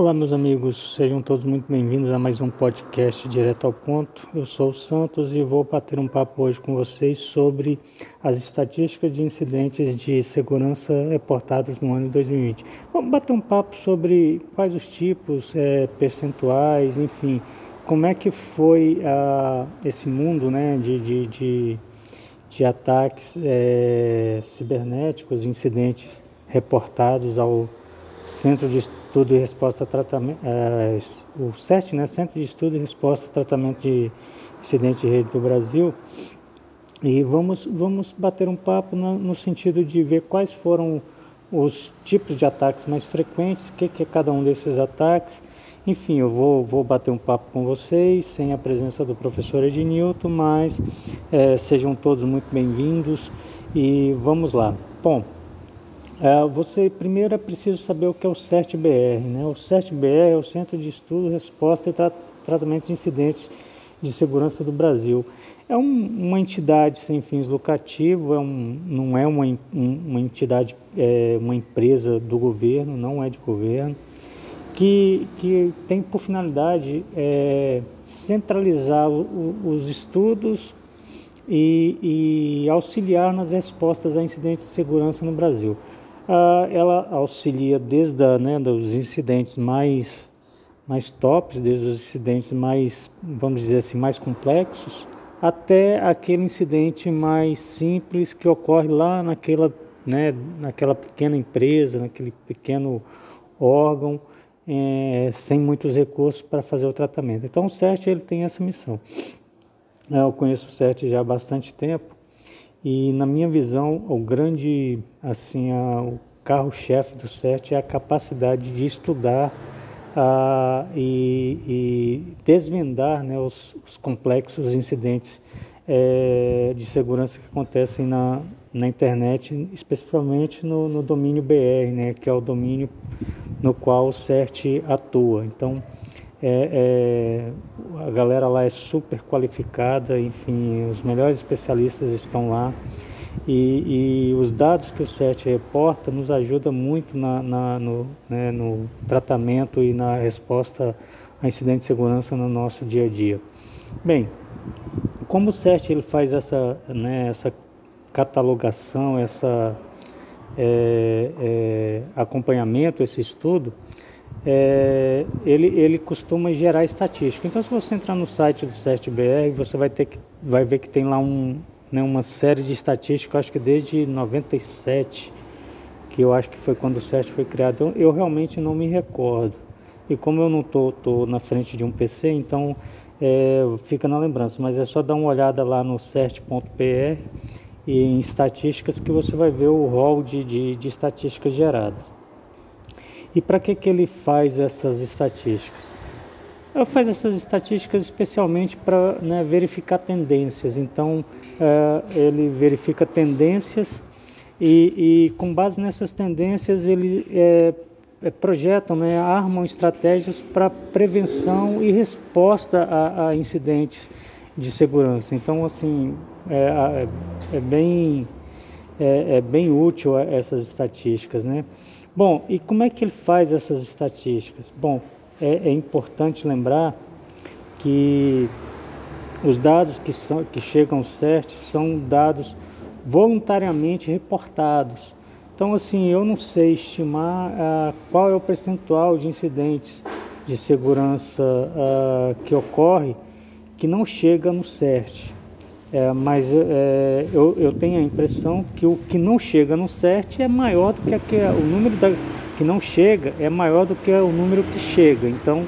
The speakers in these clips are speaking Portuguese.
Olá, meus amigos, sejam todos muito bem-vindos a mais um podcast direto ao ponto. Eu sou o Santos e vou bater um papo hoje com vocês sobre as estatísticas de incidentes de segurança reportadas no ano de 2020. Vamos bater um papo sobre quais os tipos, é, percentuais, enfim, como é que foi ah, esse mundo né, de, de, de, de ataques é, cibernéticos, incidentes reportados ao Centro de Estudo e Resposta a Tratamento, é, o CERT, né, Centro de Estudo e Resposta Tratamento de Incidente de Rede do Brasil, e vamos, vamos bater um papo no, no sentido de ver quais foram os tipos de ataques mais frequentes, o que, que é cada um desses ataques. Enfim, eu vou, vou bater um papo com vocês, sem a presença do professor Ednilton, mas é, sejam todos muito bem-vindos e vamos lá. Bom, você primeiro é preciso saber o que é o CERT-BR. Né? O CERT-BR é o Centro de Estudo, Resposta e Tra Tratamento de Incidentes de Segurança do Brasil. É um, uma entidade sem fins lucrativos, é um, não é uma, uma entidade, é uma empresa do governo, não é de governo, que, que tem por finalidade é, centralizar o, os estudos e, e auxiliar nas respostas a incidentes de segurança no Brasil. Ah, ela auxilia desde a, né, incidentes mais, mais tops, desde os incidentes mais, vamos dizer assim, mais complexos, até aquele incidente mais simples que ocorre lá naquela, né, naquela pequena empresa, naquele pequeno órgão, é, sem muitos recursos para fazer o tratamento. Então o CERT ele tem essa missão. Eu conheço o CERT já há bastante tempo e na minha visão, o grande, assim, a, o carro-chefe do CERT é a capacidade de estudar a, e, e, desvendar né, os, os, complexos incidentes é, de segurança que acontecem na, na internet, especificamente no, no domínio BR, né, que é o domínio no qual o CERT atua. Então, é, é, a galera lá é super qualificada, enfim, os melhores especialistas estão lá. E, e os dados que o CERT reporta nos ajuda muito na, na no, né, no tratamento e na resposta a incidentes de segurança no nosso dia a dia. Bem, como o CERT ele faz essa, né, essa catalogação, essa é, é, acompanhamento, esse estudo, é, ele, ele costuma gerar estatística. Então, se você entrar no site do CERT-BR, você vai, ter que, vai ver que tem lá um, né, uma série de estatísticas, acho que desde 97, que eu acho que foi quando o CERT foi criado. Eu, eu realmente não me recordo. E como eu não estou tô, tô, na frente de um PC, então é, fica na lembrança. Mas é só dar uma olhada lá no CERT.pr e em estatísticas que você vai ver o rol de, de, de estatísticas geradas. E para que, que ele faz essas estatísticas? Ele faz essas estatísticas especialmente para né, verificar tendências. Então, é, ele verifica tendências e, e, com base nessas tendências, ele é, é, projetam, né, armam estratégias para prevenção e resposta a, a, incidentes de segurança. Então, assim, é, é, é bem, é, é, bem útil essas estatísticas, né? Bom, e como é que ele faz essas estatísticas? Bom, é, é importante lembrar que os dados que, são, que chegam ao CERT são dados voluntariamente reportados. Então, assim, eu não sei estimar ah, qual é o percentual de incidentes de segurança ah, que ocorre que não chega no CERT. É, mas é, eu, eu, tenho a impressão que o que não chega no CERT é maior do que, que o número da, que não chega é maior do que o número que chega. Então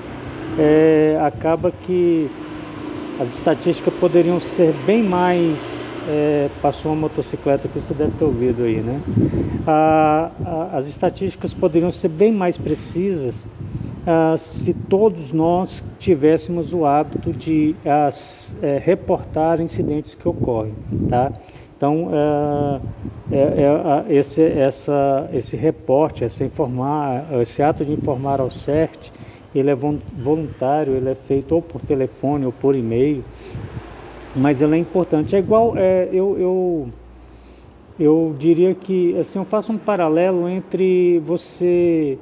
é, acaba que as estatísticas poderiam ser bem mais. É, passou uma motocicleta que você deve ter ouvido aí, né? Ah, as estatísticas poderiam ser bem mais precisas ah, se todos nós tivéssemos o hábito de as, é, reportar incidentes que ocorrem, tá? Então, é, é, é, esse, essa, esse reporte, esse, informar, esse ato de informar ao CERT, ele é voluntário, ele é feito ou por telefone ou por e-mail, mas ele é importante. É igual, é, eu, eu, eu diria que assim, eu faço um paralelo entre você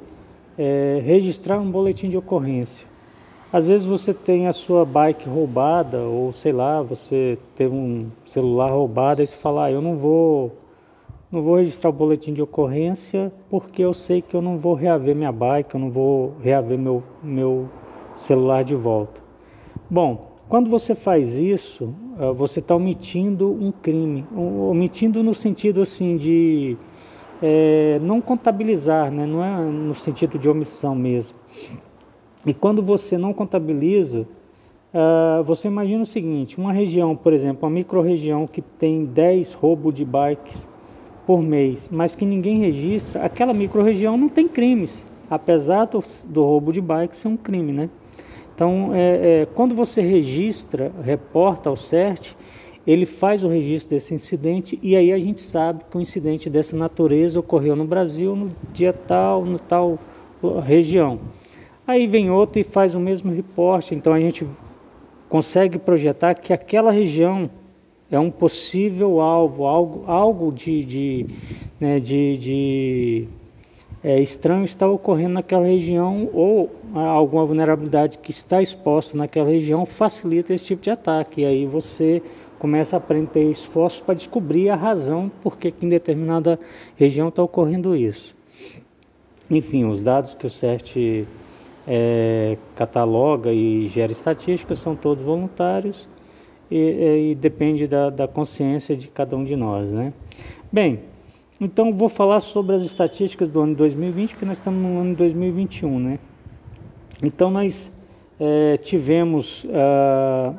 é, registrar um boletim de ocorrência. Às vezes você tem a sua bike roubada, ou sei lá, você teve um celular roubado, e você fala, ah, eu não vou não vou registrar o boletim de ocorrência porque eu sei que eu não vou reaver minha bike, eu não vou reaver meu, meu celular de volta. Bom, quando você faz isso, eh, você está omitindo um crime, omitindo no sentido assim de é, não contabilizar, né? não é no sentido de omissão mesmo. E quando você não contabiliza, uh, você imagina o seguinte: uma região, por exemplo, uma micro-região que tem 10 roubos de bikes por mês, mas que ninguém registra, aquela microrregião não tem crimes, apesar do, do roubo de bike ser um crime, né? Então, é, é, quando você registra, reporta ao CERT, ele faz o registro desse incidente e aí a gente sabe que um incidente dessa natureza ocorreu no Brasil no dia tal, no tal região. Aí vem outro e faz o mesmo reporte, então a gente consegue projetar que aquela região é um possível alvo, algo, algo de, de, né, de, de é, estranho está ocorrendo naquela região ou alguma vulnerabilidade que está exposta naquela região facilita esse tipo de ataque. E aí você começa a aprender esforços para descobrir a razão por que em determinada região está ocorrendo isso. Enfim, os dados que o CERT é, cataloga e gera estatísticas são todos voluntários e, e depende da, da, consciência de cada um de nós, né? Bem, então vou falar sobre as estatísticas do ano 2020, porque nós estamos no ano 2021, né? Então nós é, tivemos ah,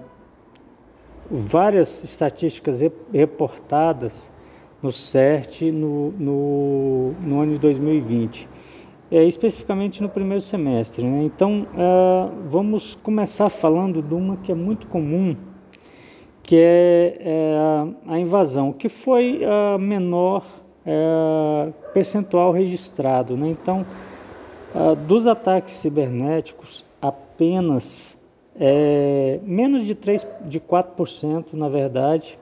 várias estatísticas reportadas no CERT no, no, no ano de 2020, é, especificamente no primeiro semestre. Né? Então, uh, vamos começar falando de uma que é muito comum, que é, é a invasão, que foi a menor é, percentual registrado. Né? Então, é, dos ataques cibernéticos, apenas é, menos de, 3, de 4%, na verdade,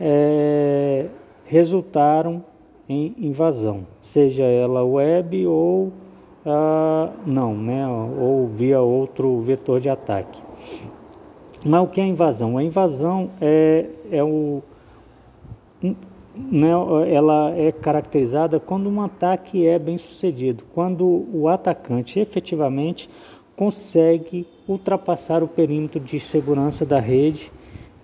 é, resultaram em invasão, seja ela web ou não, né, ou via outro vetor de ataque. Mas o que é invasão? A invasão é, é o, né, ela é caracterizada quando um ataque é bem sucedido, quando o atacante efetivamente consegue ultrapassar o perímetro de segurança da rede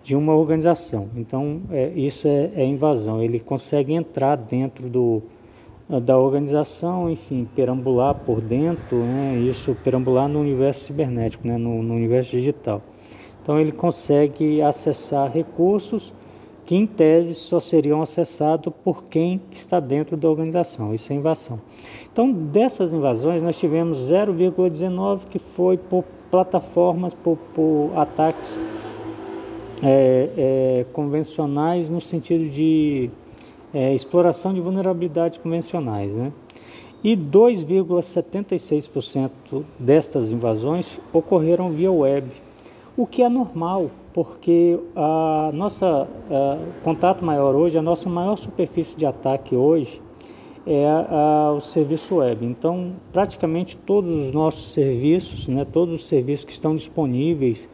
de uma organização. Então, é, isso é, é, invasão. Ele consegue entrar dentro do, da organização, enfim, perambular por dentro, né, isso perambular no universo cibernético, né, no, no universo digital. Então ele consegue acessar recursos que em tese só seriam acessados por quem está dentro da organização. Isso é invasão. Então dessas invasões nós tivemos 0,19 que foi por plataformas, por, por ataques é, é, convencionais no sentido de é, exploração de vulnerabilidades convencionais, né? E 2,76% destas invasões ocorreram via web o que é normal, porque a nossa a, contato maior hoje, a nossa maior superfície de ataque hoje é a, o serviço web. Então, praticamente todos os nossos serviços, né, todos os serviços que estão disponíveis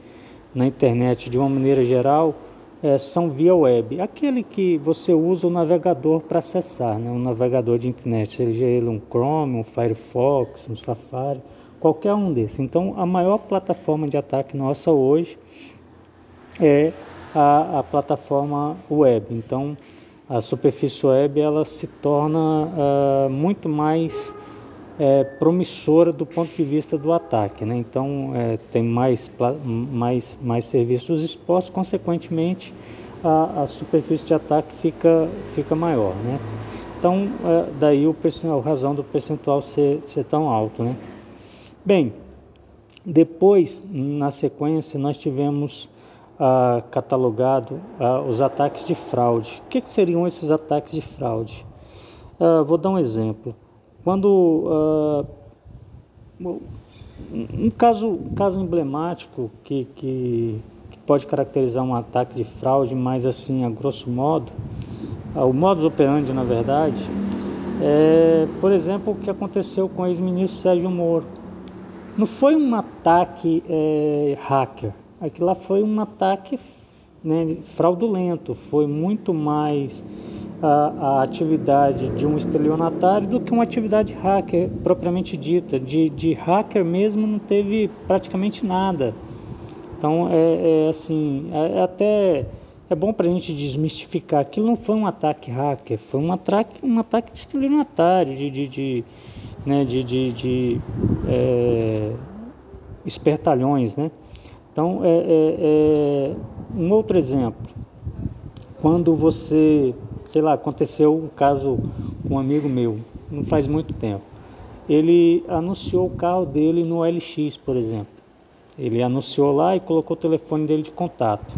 na internet de uma maneira geral, é, são via web. Aquele que você usa o navegador para acessar, né, um navegador de internet, seja ele um Chrome, um Firefox, um Safari qualquer um desses. Então, a maior plataforma de ataque nossa hoje é a, a plataforma web. Então, a superfície web ela se torna uh, muito mais é, promissora do ponto de vista do ataque. Né? Então, é, tem mais, mais, mais serviços expostos, consequentemente, a, a superfície de ataque fica, fica maior. Né? Então, é, daí o, a razão do percentual ser, ser tão alto. Né? Bem, depois, na sequência, nós tivemos ah, catalogado ah, os ataques de fraude. O que, que seriam esses ataques de fraude? Ah, vou dar um exemplo. Quando uh, um caso, um caso emblemático que, que, que, pode caracterizar um ataque de fraude, mas assim a grosso modo, uh, o modus operandi na verdade, é, por exemplo, o que aconteceu com o ex-ministro Sérgio Moro. Não foi um ataque é, hacker, aquilo lá foi um ataque né, fraudulento, foi muito mais a, a, atividade de um estelionatário do que uma atividade hacker propriamente dita. De, de hacker mesmo não teve praticamente nada. Então é, é assim, é, é até é bom para a gente desmistificar. Aquilo não foi um ataque hacker, foi um ataque, um ataque de estelionatário, de, de, de, né, de, de, de é, espertalhões, né? Então é, é, é um outro exemplo. Quando você sei lá, aconteceu um caso com um amigo meu, não faz muito tempo. Ele anunciou o carro dele no LX, por exemplo. Ele anunciou lá e colocou o telefone dele de contato.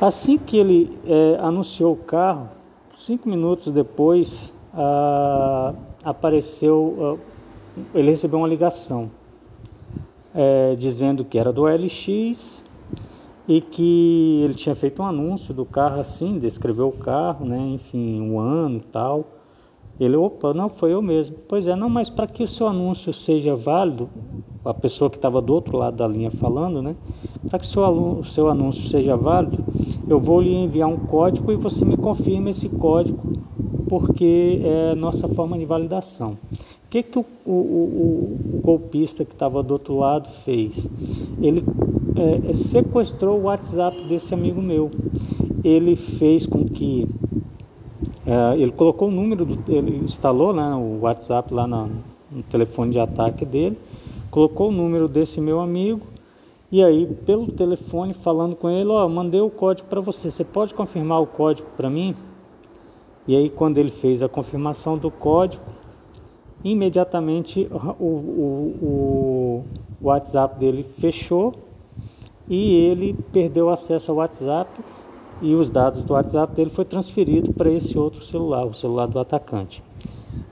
Assim que ele é, anunciou o carro, cinco minutos depois, ah, apareceu, ah, ele recebeu uma ligação é, dizendo que era do LX e que ele tinha feito um anúncio do carro assim, descreveu o carro, né, enfim, o ano tal. Ele, opa, não, foi eu mesmo. Pois é, não, mas para que o seu anúncio seja válido, a pessoa que estava do outro lado da linha falando, né, para que o seu, seu anúncio seja válido, eu vou lhe enviar um código e você me confirma esse código, porque é a nossa forma de validação. Que, que o, o, o, golpista que estava do outro lado fez? Ele é, é, sequestrou o WhatsApp desse amigo meu. Ele fez com que é, ele colocou o número do, ele instalou né, o WhatsApp lá no, no telefone de ataque dele, colocou o número desse meu amigo e aí pelo telefone falando com ele, ó, mandei o código para você, você pode confirmar o código para mim? E aí quando ele fez a confirmação do código, imediatamente o, o, o WhatsApp dele fechou e ele perdeu acesso ao WhatsApp e os dados do WhatsApp dele foi transferido para esse outro celular, o celular do atacante.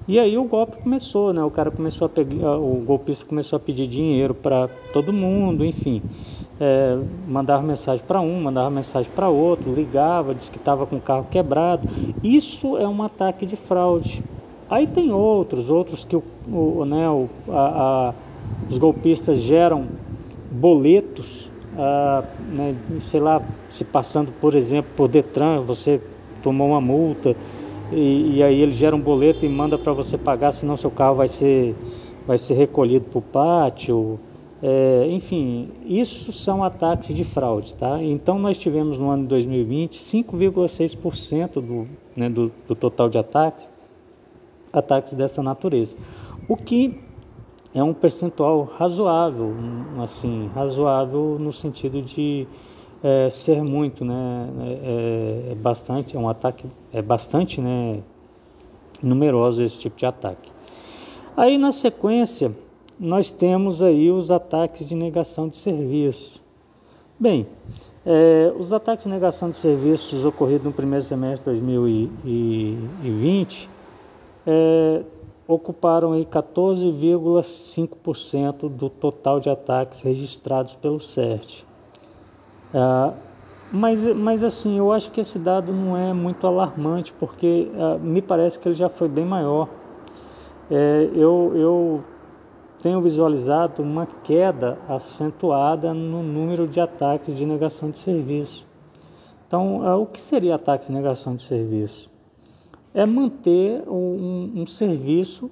E aí o golpe começou, né? O cara começou a pegar, o golpista começou a pedir dinheiro para todo mundo, enfim, é, mandava mensagem para um, mandava mensagem para outro, ligava, disse que estava com o carro quebrado. Isso é um ataque de fraude. Aí tem outros, outros que o, o né, o, a, a, os golpistas geram boletos ah, né, sei lá, se passando, por exemplo, por Detran, você tomou uma multa e, e aí ele gera um boleto e manda para você pagar, senão seu carro vai ser, vai ser recolhido para o pátio. É, enfim, isso são ataques de fraude. Tá? Então, nós tivemos no ano de 2020 5,6% do, né, do, do total de ataques, ataques dessa natureza. O que é um percentual razoável, assim, razoável no sentido de é, ser muito, né, é, é, bastante, é um ataque, é bastante, né, numeroso esse tipo de ataque. Aí na sequência nós temos aí os ataques de negação de serviço. Bem, é, os ataques de negação de serviços ocorridos no primeiro semestre de 2020 é, ocuparam 14,5% do total de ataques registrados pelo CERT. Ah, mas, mas assim, eu acho que esse dado não é muito alarmante, porque ah, me parece que ele já foi bem maior. É, eu, eu tenho visualizado uma queda acentuada no número de ataques de negação de serviço. Então, ah, o que seria ataque de negação de serviço? É manter um, um serviço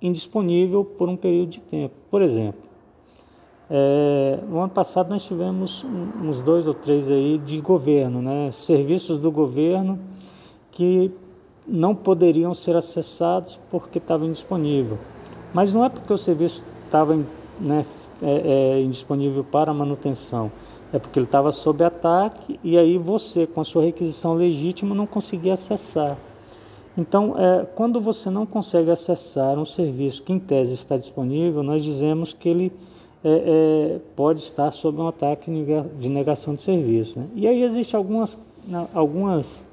indisponível por um período de tempo. Por exemplo, é, no ano passado nós tivemos uns dois ou três aí de governo, né? serviços do governo que não poderiam ser acessados porque estavam indisponível. Mas não é porque o serviço estava né, é, é, indisponível para manutenção, é porque ele estava sob ataque e aí você, com a sua requisição legítima, não conseguia acessar. Então, é, quando você não consegue acessar um serviço que em tese está disponível, nós dizemos que ele é, é, pode estar sob um ataque de negação de serviço. Né? E aí existem algumas, algumas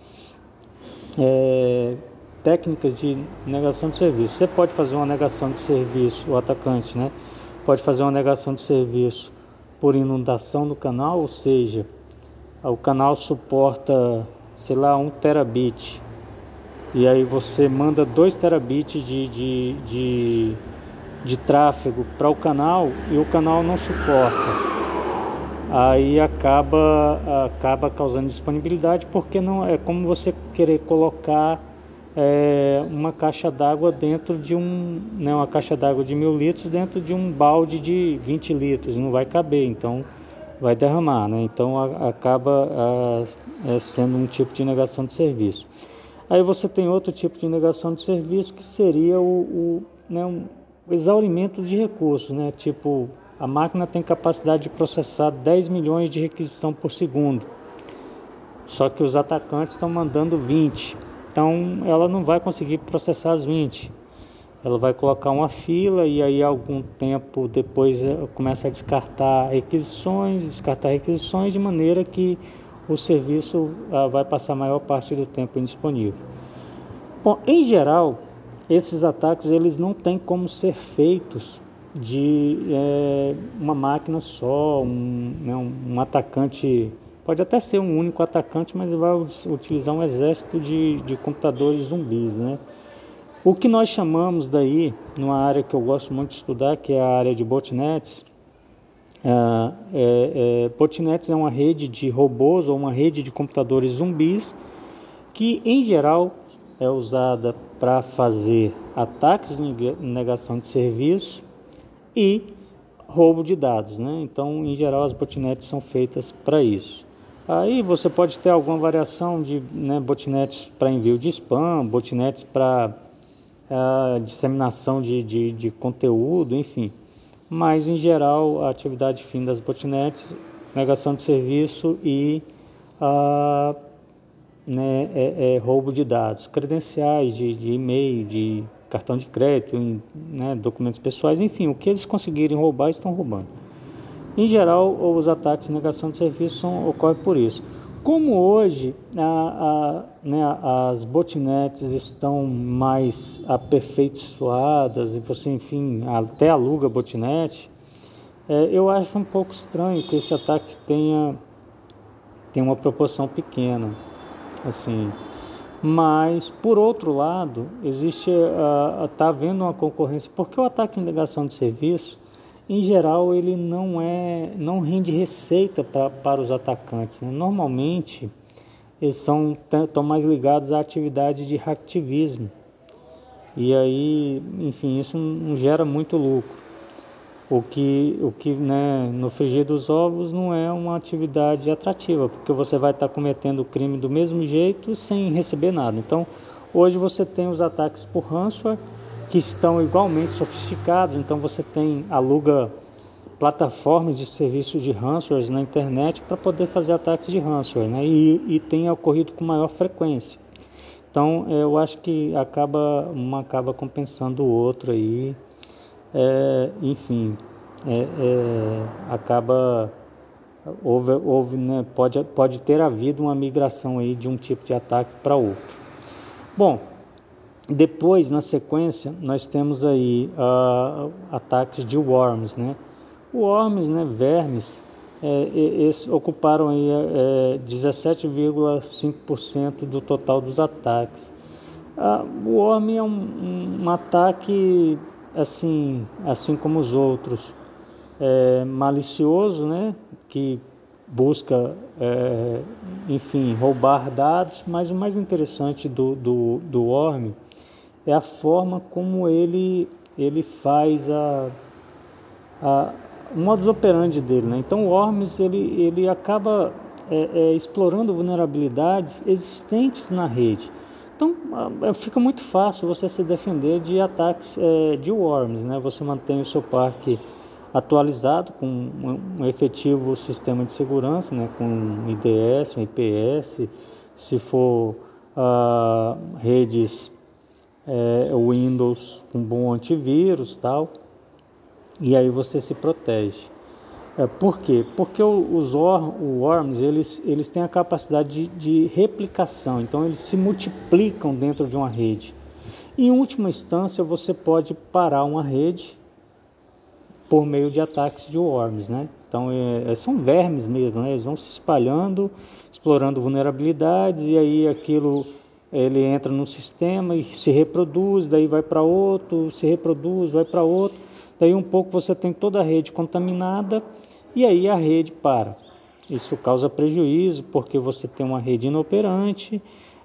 é, técnicas de negação de serviço. Você pode fazer uma negação de serviço, o atacante, né? Pode fazer uma negação de serviço por inundação do canal, ou seja, o canal suporta, sei lá, 1 terabit. E aí você manda 2 terabits de, de, de, de tráfego para o canal e o canal não suporta. Aí acaba acaba causando disponibilidade porque não é como você querer colocar é, uma caixa d'água dentro de um né, uma caixa d'água de mil litros dentro de um balde de 20 litros. Não vai caber então vai derramar né? Então a, acaba a, é, sendo um tipo de negação de serviço aí você tem outro tipo de negação de serviço que seria o, o né, um exaurimento de recursos né tipo a máquina tem capacidade de processar 10 milhões de requisição por segundo. Só que os atacantes estão mandando 20. Então ela não vai conseguir processar as 20. Ela vai colocar uma fila e aí algum tempo depois eh, começa a descartar requisições, descartar requisições de maneira que o serviço ah, vai passar a maior parte do tempo indisponível. Bom, em geral, esses ataques eles não têm como ser feitos de é, uma máquina só, um, né, um, atacante, pode até ser um único atacante, mas vai utilizar um exército de, de computadores zumbis. Né? O que nós chamamos daí, numa área que eu gosto muito de estudar, que é a área de botnets, é, é, é, é uma rede de robôs ou uma rede de computadores zumbis que, em geral, é usada para fazer ataques de negação de serviço e roubo de dados. Né? Então, em geral, as botnets são feitas para isso. Aí você pode ter alguma variação de né, botnets para envio de spam, botnets para uh, disseminação de, de, de, conteúdo, enfim. Mas, em geral, a atividade fim das botnets, negação de serviço e uh, né, é, é roubo de dados, credenciais de, de e-mail, de cartão de crédito, em, né, documentos pessoais, enfim, o que eles conseguirem roubar, estão roubando. Em geral, os ataques de negação de serviço ocorrem por isso. Como hoje a, a, né, as botnets estão mais aperfeiçoadas e você, enfim, até aluga botnet, é, eu acho um pouco estranho que esse ataque tenha, tenha uma proporção pequena. Assim, mas, por outro lado, existe está uh, havendo uma concorrência, porque o ataque em negação de serviço, em geral, ele não é, não rende receita pra, para os atacantes. Né? Normalmente, eles são estão mais ligados à atividade de hacktivismo. E aí, enfim, isso não gera muito lucro. O que, o que né, no frigir dos ovos não é uma atividade atrativa, porque você vai estar cometendo o crime do mesmo jeito sem receber nada. Então, hoje você tem os ataques por ransomware, que estão igualmente sofisticados. Então, você tem, aluga plataformas de serviço de ransomware na internet para poder fazer ataques de ransomware, né? e, e tem ocorrido com maior frequência. Então, eu acho que acaba, uma acaba compensando o outro aí é, enfim, é, é, acaba houve, houve né, pode, pode ter havido uma migração aí de um tipo de ataque para outro. Bom, depois na sequência nós temos aí uh, ataques de worms, né? Worms, né, vermes, é, ocuparam aí é, 17,5% do total dos ataques. O worm é um, um ataque assim, assim como os outros, é, malicioso, né, que busca, é, enfim, roubar dados, mas o mais interessante do, do, do Worm é a forma como ele, ele faz a, a o modus operandi dele. Né? Então o Worms ele, ele acaba é, é, explorando vulnerabilidades existentes na rede. Então ah, fica muito fácil você se defender de ataques é, de worms, né? Você mantém o seu parque atualizado com um, efetivo sistema de segurança, né? Com um IDS, um IPS, se for uh, redes é, Windows com bom antivírus tal, e aí você se protege. É, por quê? Porque os worms eles, eles têm a capacidade de, de replicação, então eles se multiplicam dentro de uma rede. Em última instância, você pode parar uma rede por meio de ataques de worms, né? Então é, é, são vermes mesmo, né? eles vão se espalhando, explorando vulnerabilidades e aí aquilo ele entra no sistema e se reproduz, daí vai para outro, se reproduz, vai para outro, daí um pouco você tem toda a rede contaminada e aí a rede para. Isso causa prejuízo porque você tem uma rede inoperante.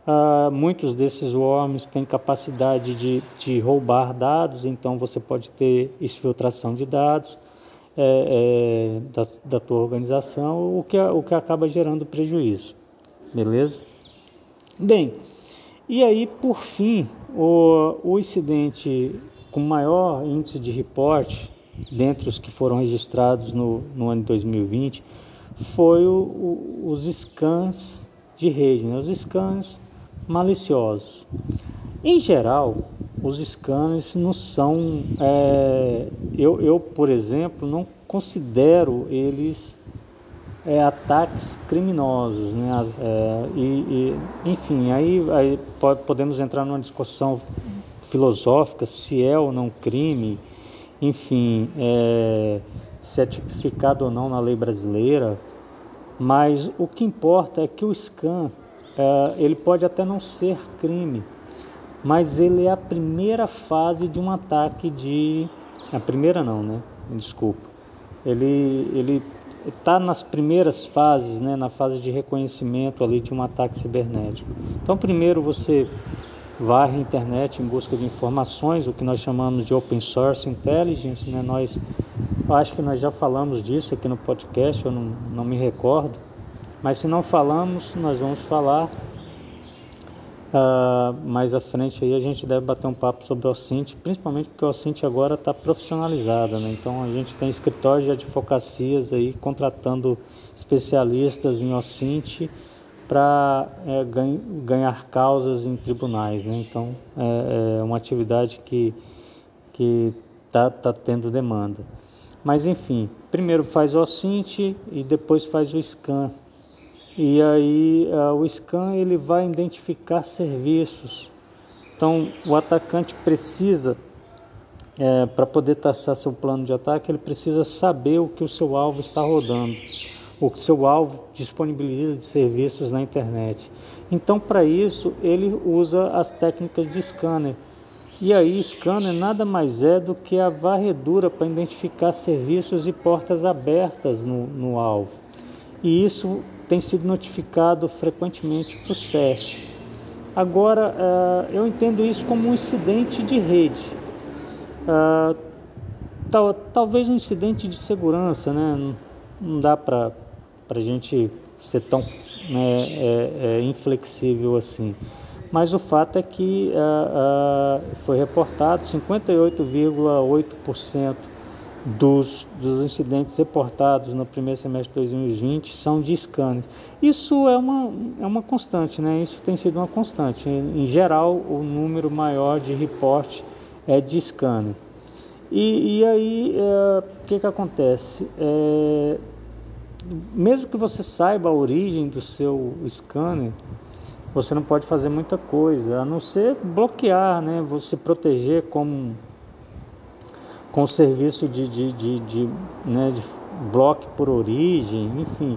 Uh, muitos desses worms têm capacidade de, de roubar dados, então você pode ter exfiltração de dados é, é, da, da tua organização, o que, o que acaba gerando prejuízo. Beleza? Bem, e aí por fim, o, o incidente com maior índice de reporte dentre os que foram registrados no, no ano de 2020, foi o, o, os scans de rede, né? os scans maliciosos. Em geral, os scans não são. É, eu, eu, por exemplo, não considero eles é, ataques criminosos. Né? É, e, e, enfim, aí, aí podemos entrar numa discussão filosófica se é ou não crime enfim, é, se é tipificado ou não na lei brasileira, mas o que importa é que o scan é, ele pode até não ser crime, mas ele é a primeira fase de um ataque de a primeira não, né? Desculpa. Ele ele está nas primeiras fases, né? Na fase de reconhecimento ali de um ataque cibernético. Então primeiro você varre a internet em busca de informações, o que nós chamamos de open source intelligence, né? Nós acho que nós já falamos disso aqui no podcast, eu não, não me recordo, mas se não falamos, nós vamos falar uh, mais à frente aí a gente deve bater um papo sobre o OSINT, principalmente porque o OSINT agora está profissionalizada, né? Então a gente tem escritórios de advocacias aí contratando especialistas em OSINT para é, ganhar causas em tribunais. Né? Então, é, é uma atividade que está tá tendo demanda. Mas, enfim, primeiro faz o OSINT e depois faz o SCAN. E aí o SCAN ele vai identificar serviços. Então, o atacante precisa, é, para poder traçar seu plano de ataque, ele precisa saber o que o seu alvo está rodando o seu alvo disponibiliza de serviços na internet. Então, para isso, ele usa as técnicas de scanner. E aí, scanner nada mais é do que a varredura para identificar serviços e portas abertas no, no alvo. E isso tem sido notificado frequentemente para o CERT. Agora, uh, eu entendo isso como um incidente de rede. Tal, talvez um incidente de segurança, né? Não dá para a gente ser tão né, é, é, inflexível assim. Mas o fato é que uh, foi reportado 58,8% dos, dos incidentes reportados no primeiro semestre de 2020 são de scanner. Isso é uma, é uma constante, né? Isso tem sido uma constante. Em, em geral, o número maior de reporte é de scanner. E, e aí, é, o que, que acontece? É, mesmo que você saiba a origem do seu scanner, você não pode fazer muita coisa, a não ser bloquear, né? Você proteger com, com serviço de, de, de, de, né, de bloque por origem, enfim.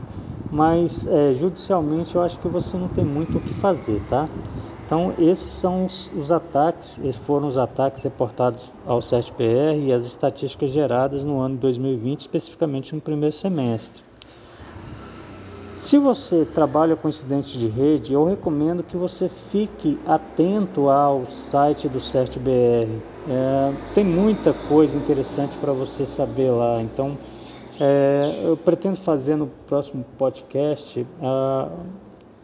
Mas é, judicialmente eu acho que você não tem muito o que fazer, tá? Então esses são os, os ataques, esses foram os ataques reportados ao CERT-PR e as estatísticas geradas no ano de 2020, especificamente no primeiro semestre. Se você trabalha com incidentes de rede, eu recomendo que você fique atento ao site do CertBR. É, tem muita coisa interessante para você saber lá. Então, é, eu pretendo fazer no próximo podcast uh,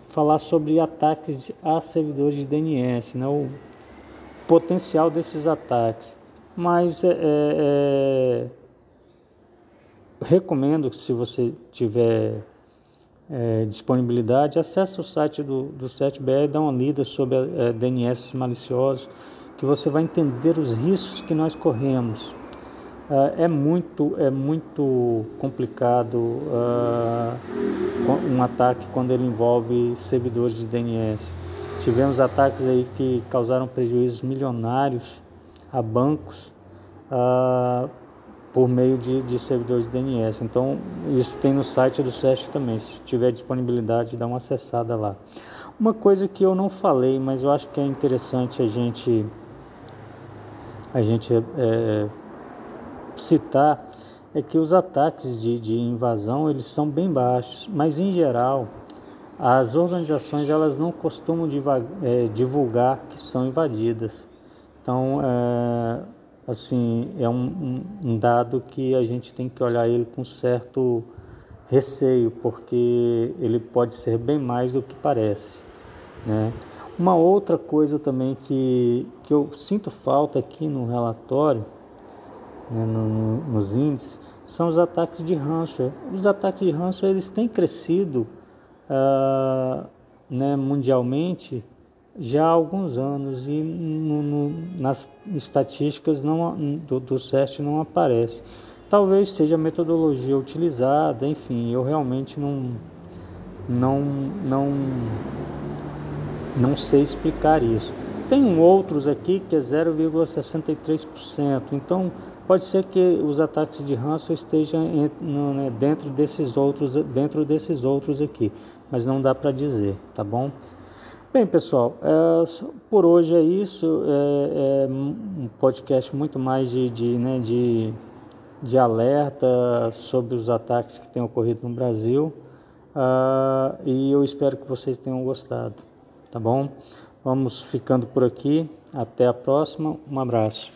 falar sobre ataques a servidores de DNS, né, o potencial desses ataques. Mas é, é, é, recomendo que se você tiver é, disponibilidade, acesse o site do, do 7BR e dá uma lida sobre DNS maliciosos, que você vai entender os riscos que nós corremos. É, é muito, é muito complicado uh, um ataque quando ele envolve servidores de DNS. Tivemos ataques aí que causaram prejuízos milionários a bancos uh, por meio de, de, servidores de DNS. Então, isso tem no site do SESC também. Se tiver disponibilidade, dá uma acessada lá. Uma coisa que eu não falei, mas eu acho que é interessante a gente, a gente é, citar é que os ataques de, de invasão eles são bem baixos, mas em geral as organizações elas não costumam é, divulgar que são invadidas. Então, é, assim, é um, um, dado que a gente tem que olhar ele com certo receio, porque ele pode ser bem mais do que parece. Né? Uma outra coisa também que, que eu sinto falta aqui no relatório né, no, nos índices, são os ataques de ransomware. Os ataques de ransomware eles têm crescido uh, né, mundialmente já há alguns anos e no, no, nas estatísticas não, do, do CERT não aparece. Talvez seja a metodologia utilizada, enfim, eu realmente não, não, não, não sei explicar isso. Tem outros aqui que é 0,63%, então Pode ser que os ataques de ranço estejam né, dentro desses outros, dentro desses outros aqui, mas não dá para dizer, tá bom? Bem, pessoal, é, por hoje é isso. É, é, um podcast muito mais de, de, né, de, de alerta sobre os ataques que têm ocorrido no Brasil. Uh, e eu espero que vocês tenham gostado, tá bom? Vamos ficando por aqui. Até a próxima. Um abraço.